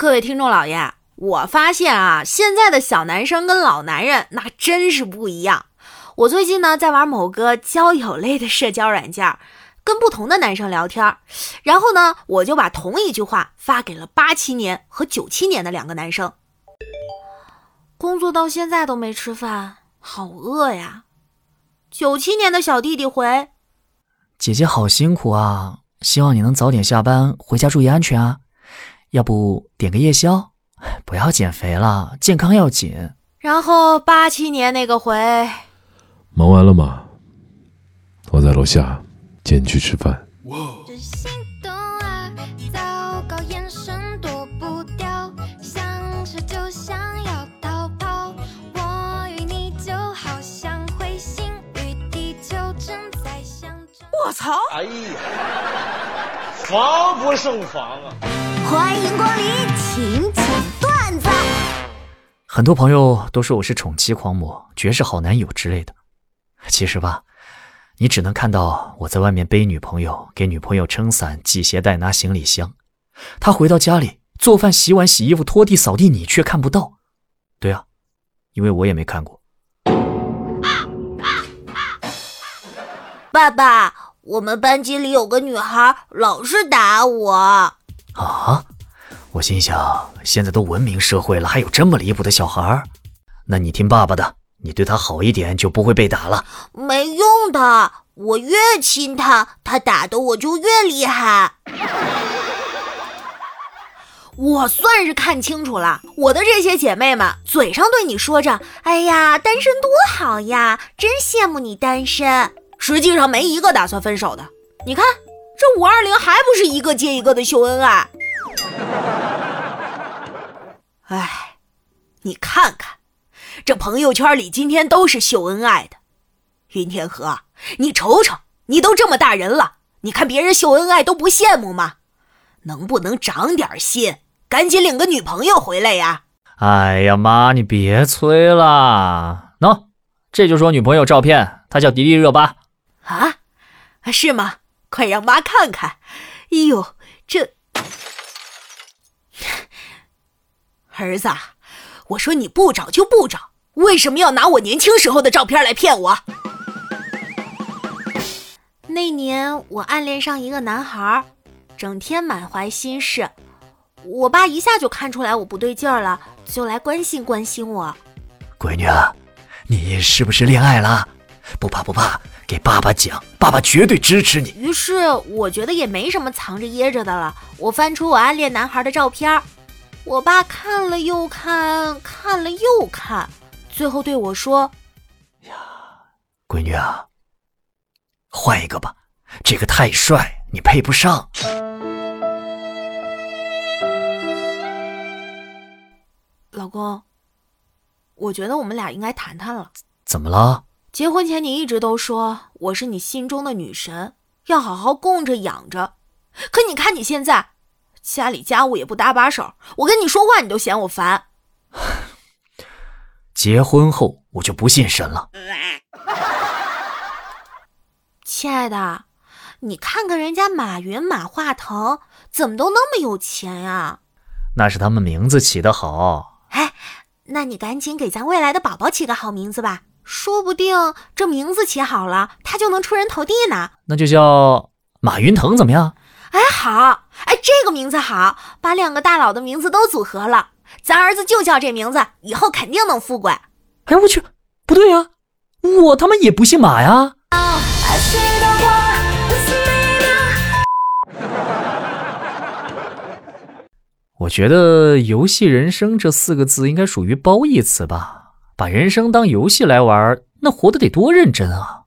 各位听众老爷，我发现啊，现在的小男生跟老男人那真是不一样。我最近呢在玩某个交友类的社交软件，跟不同的男生聊天，然后呢我就把同一句话发给了八七年和九七年的两个男生。工作到现在都没吃饭，好饿呀。九七年的小弟弟回：姐姐好辛苦啊，希望你能早点下班，回家注意安全啊。要不点个夜宵？不要减肥了，健康要紧。然后八七年那个回：忙完了吗？我在楼下接你去吃饭。我操！哎呀，防不胜防啊！欢迎光临，请讲段子。很多朋友都说我是宠妻狂魔、绝世好男友之类的。其实吧，你只能看到我在外面背女朋友、给女朋友撑伞、系鞋带、拿行李箱。他回到家里做饭、洗碗、洗衣服、拖地、扫地，你却看不到。对啊，因为我也没看过。爸爸。我们班级里有个女孩老是打我啊！我心想，现在都文明社会了，还有这么离谱的小孩儿？那你听爸爸的，你对他好一点，就不会被打了。没用的，我越亲他，他打的我就越厉害。我算是看清楚了，我的这些姐妹们嘴上对你说着：“哎呀，单身多好呀，真羡慕你单身。”实际上没一个打算分手的。你看，这五二零还不是一个接一个的秀恩爱？哎，你看看，这朋友圈里今天都是秀恩爱的。云天河，你瞅瞅，你都这么大人了，你看别人秀恩爱都不羡慕吗？能不能长点心，赶紧领个女朋友回来呀？哎呀妈，你别催了。喏，这就是我女朋友照片，她叫迪丽热巴。啊，是吗？快让妈看看！哎呦，这儿子，我说你不找就不找，为什么要拿我年轻时候的照片来骗我？那年我暗恋上一个男孩，整天满怀心事，我爸一下就看出来我不对劲儿了，就来关心关心我。闺女，你是不是恋爱了？不怕不怕。给爸爸讲，爸爸绝对支持你。于是我觉得也没什么藏着掖着的了。我翻出我暗恋男孩的照片，我爸看了又看，看了又看，最后对我说：“呀，闺女啊，换一个吧，这个太帅，你配不上。”老公，我觉得我们俩应该谈谈了。怎么了？结婚前你一直都说我是你心中的女神，要好好供着养着。可你看你现在，家里家务也不搭把手，我跟你说话你都嫌我烦。结婚后我就不信神了。亲爱的，你看看人家马云、马化腾，怎么都那么有钱呀？那是他们名字起得好。哎，那你赶紧给咱未来的宝宝起个好名字吧。说不定这名字起好了，他就能出人头地呢。那就叫马云腾怎么样？哎，好，哎，这个名字好，把两个大佬的名字都组合了，咱儿子就叫这名字，以后肯定能富贵。哎，我去，不对呀，我他妈也不姓马呀。我觉得“游戏人生”这四个字应该属于褒义词吧。把人生当游戏来玩，那活得得多认真啊！